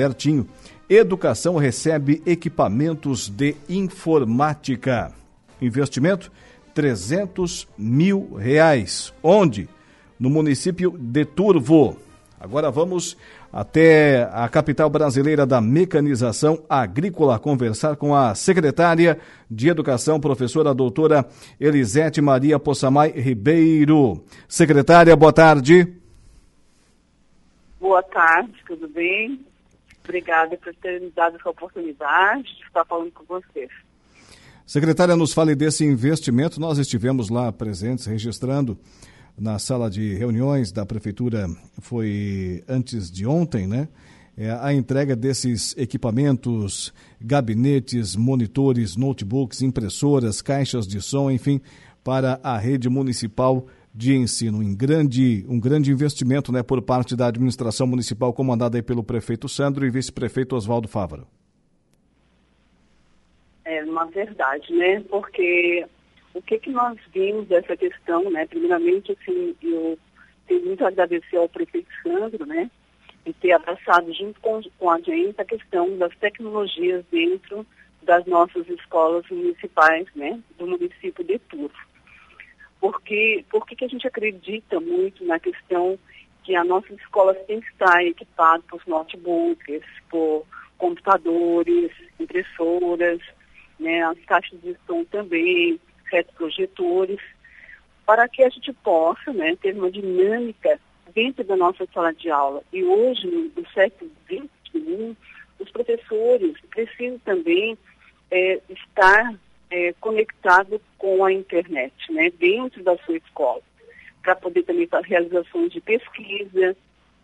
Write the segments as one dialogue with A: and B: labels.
A: Certinho. Educação recebe equipamentos de informática. Investimento 300 mil reais. Onde? No município de Turvo. Agora vamos até a capital brasileira da mecanização agrícola conversar com a secretária de Educação, professora doutora Elisete Maria Possamay Ribeiro. Secretária, boa tarde.
B: Boa tarde, tudo bem? Obrigada por ter me dado essa oportunidade de estar falando com vocês.
A: Secretária, nos fale desse investimento. Nós estivemos lá presentes, registrando na sala de reuniões da Prefeitura, foi antes de ontem, né? É a entrega desses equipamentos, gabinetes, monitores, notebooks, impressoras, caixas de som, enfim, para a rede municipal de ensino. Um grande, um grande investimento né, por parte da administração municipal, comandada aí pelo prefeito Sandro e vice-prefeito Oswaldo Fávaro.
B: É uma verdade, né? Porque o que, que nós vimos dessa questão, né? Primeiramente, assim, eu tenho muito a agradecer ao prefeito Sandro, né? E ter abraçado junto com, com a gente a questão das tecnologias dentro das nossas escolas municipais, né? Do município de Turvo porque, porque que a gente acredita muito na questão que a nossa escola tem que estar equipada por notebooks, por computadores, impressoras, né, as caixas de som também, retroprojetores, para que a gente possa né, ter uma dinâmica dentro da nossa sala de aula. E hoje, no século XXI, os professores precisam também é, estar é, conectado com a internet, né, dentro da sua escola, para poder também fazer realizações de pesquisa,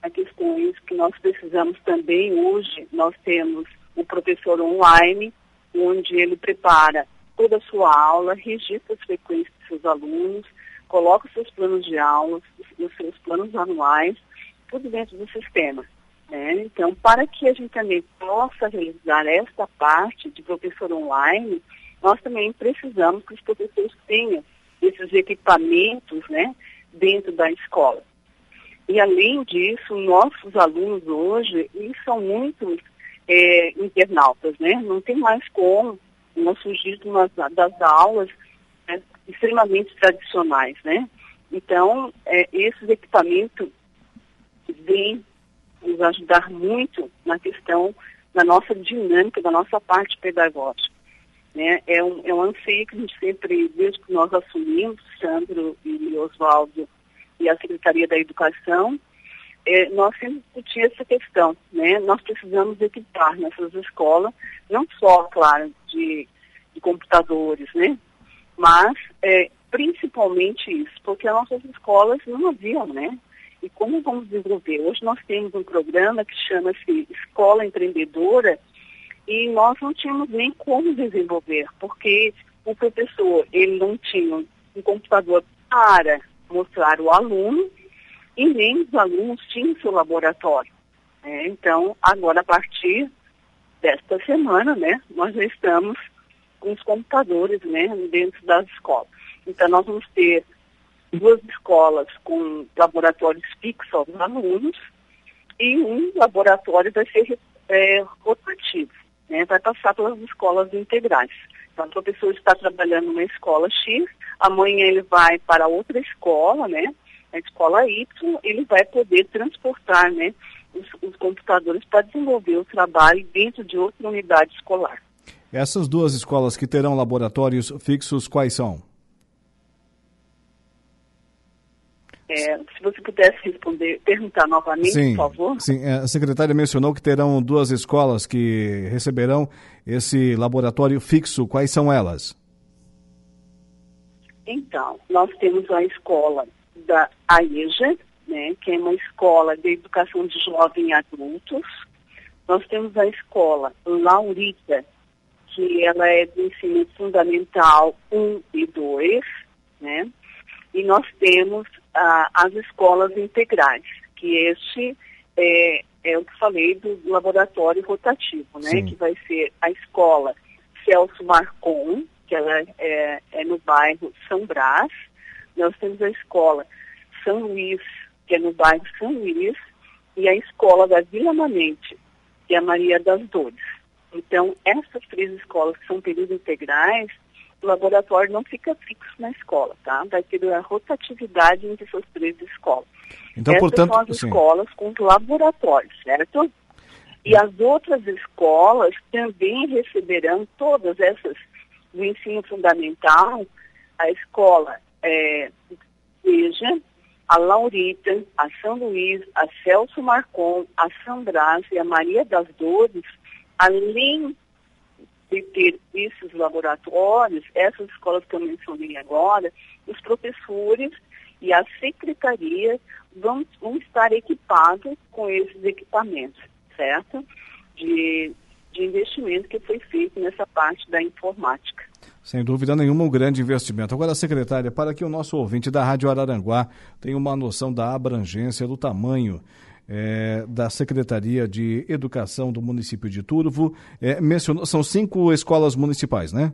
B: a questões que nós precisamos também hoje, nós temos o professor online, onde ele prepara toda a sua aula, registra as frequências dos seus alunos, coloca os seus planos de aula, os seus planos anuais, tudo dentro do sistema. Né? Então, para que a gente também possa realizar esta parte de professor online, nós também precisamos que os professores tenham esses equipamentos né, dentro da escola. E além disso, nossos alunos hoje, são muito é, internautas, né? Não tem mais como nós fugir das aulas né, extremamente tradicionais, né? Então, é, esses equipamentos vêm nos ajudar muito na questão da nossa dinâmica, da nossa parte pedagógica. Né? É, um, é um anseio que a gente sempre, desde que nós assumimos, Sandro e Oswaldo e a Secretaria da Educação, é, nós sempre discutimos essa questão. Né? Nós precisamos equipar nessas escolas, não só, claro, de, de computadores, né? mas é, principalmente isso, porque as nossas escolas não haviam, né? E como vamos desenvolver? Hoje nós temos um programa que chama-se Escola Empreendedora, e nós não tínhamos nem como desenvolver, porque o professor ele não tinha um computador para mostrar o aluno e nem os alunos tinham seu laboratório. Né? Então, agora a partir desta semana, né, nós já estamos com os computadores né, dentro das escolas. Então, nós vamos ter duas escolas com laboratórios fixos aos alunos e um laboratório vai ser é, rotativo né, vai passar pelas escolas integrais. Então, o professor está trabalhando numa escola X, amanhã ele vai para outra escola, né, a escola Y, ele vai poder transportar, né, os, os computadores para desenvolver o trabalho dentro de outra unidade escolar.
A: Essas duas escolas que terão laboratórios fixos, quais são?
B: É, se você pudesse responder, perguntar novamente, sim, por favor.
A: Sim, é, a secretária mencionou que terão duas escolas que receberão esse laboratório fixo. Quais são elas?
B: Então, nós temos a escola da AEJA, né, que é uma escola de educação de jovens e adultos. Nós temos a escola Laurita, que ela é do ensino fundamental 1 e 2, né? E nós temos ah, as escolas integrais, que este é, é o que falei do laboratório rotativo, né? Sim. Que vai ser a escola Celso Marcon, que ela é, é no bairro São Brás. Nós temos a escola São Luís, que é no bairro São Luís, e a escola da Vila Manente, e a Maria das Dores. Então, essas três escolas que são períodos integrais, o laboratório não fica fixo na escola, tá? Vai ter a rotatividade entre essas três escolas.
A: Então,
B: Essas
A: portanto,
B: são as
A: sim.
B: escolas com os laboratórios, certo? E as outras escolas também receberão todas essas do ensino fundamental, a escola é, Veja, a Laurita, a São Luís, a Celso Marcon, a São Brás e a Maria das Dores, além de ter esses laboratórios, essas escolas que eu mencionei agora, os professores e a secretaria vão, vão estar equipados com esses equipamentos, certo? De, de investimento que foi feito nessa parte da informática.
A: Sem dúvida nenhuma, um grande investimento. Agora, secretária, para que o nosso ouvinte da Rádio Araranguá tenha uma noção da abrangência, do tamanho é, da Secretaria de Educação do município de Turvo, é, mencionou, são cinco escolas municipais, né?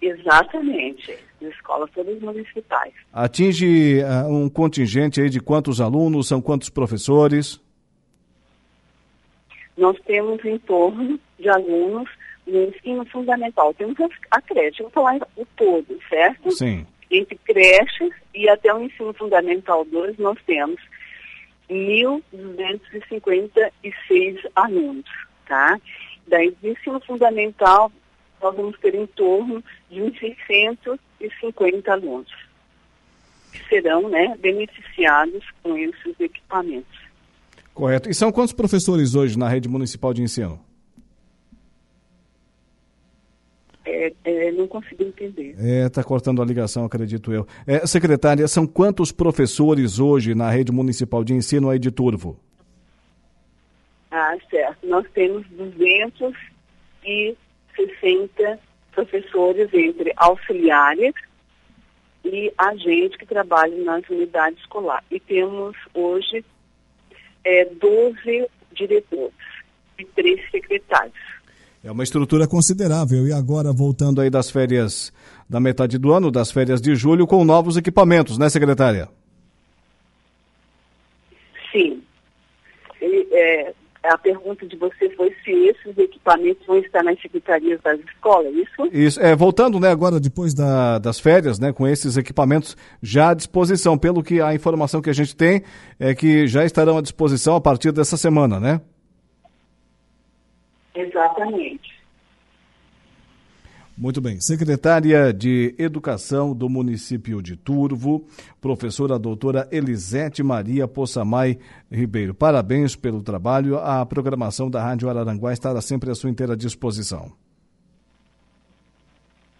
B: Exatamente, escolas todas municipais.
A: Atinge uh, um contingente aí de quantos alunos, são quantos professores?
B: Nós temos em torno de alunos no ensino fundamental. Temos a creche, vou falar o todo, certo?
A: Sim.
B: Entre creches e até o ensino fundamental 2, nós temos 1.256 alunos, tá? Do ensino fundamental, nós vamos ter em torno de uns 650 alunos que serão né, beneficiados com esses equipamentos.
A: Correto. E são quantos professores hoje na rede municipal de ensino?
B: É, é, não consigo entender.
A: É, está cortando a ligação, acredito eu. É, secretária, são quantos professores hoje na rede municipal de ensino aí de Turvo?
B: Ah, certo. Nós temos 260 professores entre auxiliares e agentes que trabalham nas unidades escolares. E temos hoje é, 12 diretores e três secretários.
A: É uma estrutura considerável. E agora, voltando aí das férias da metade do ano, das férias de julho, com novos equipamentos, né, secretária?
B: Sim. E, é, a pergunta de você foi se esses equipamentos vão estar nas secretarias das escolas, isso?
A: Isso. É, voltando, né, agora, depois da, das férias, né, com esses equipamentos já à disposição. Pelo que a informação que a gente tem é que já estarão à disposição a partir dessa semana, né?
B: Exatamente.
A: Muito bem. Secretária de Educação do município de Turvo, professora doutora Elisete Maria Poçamai Ribeiro. Parabéns pelo trabalho. A programação da Rádio Araranguá estará sempre à sua inteira disposição.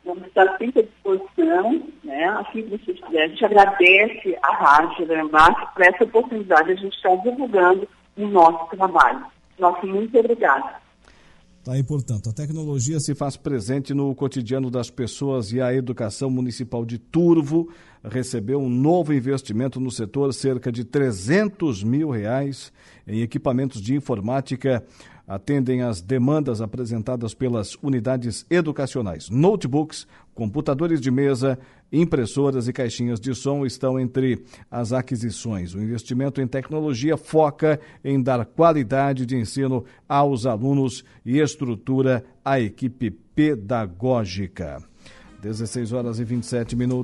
B: Vamos estar sempre à disposição, né? Assim que vocês quiserem. A gente agradece à Rádio Araranguá por essa oportunidade de a gente estar divulgando o nosso trabalho. Nosso muito obrigada.
A: Tá aí, portanto, a tecnologia se faz presente no cotidiano das pessoas e a educação municipal de Turvo recebeu um novo investimento no setor, cerca de 300 mil reais em equipamentos de informática atendem às demandas apresentadas pelas unidades educacionais. Notebooks, computadores de mesa, impressoras e caixinhas de som estão entre as aquisições. O investimento em tecnologia foca em dar qualidade de ensino aos alunos e estrutura a equipe pedagógica. 16 horas e 27 minutos.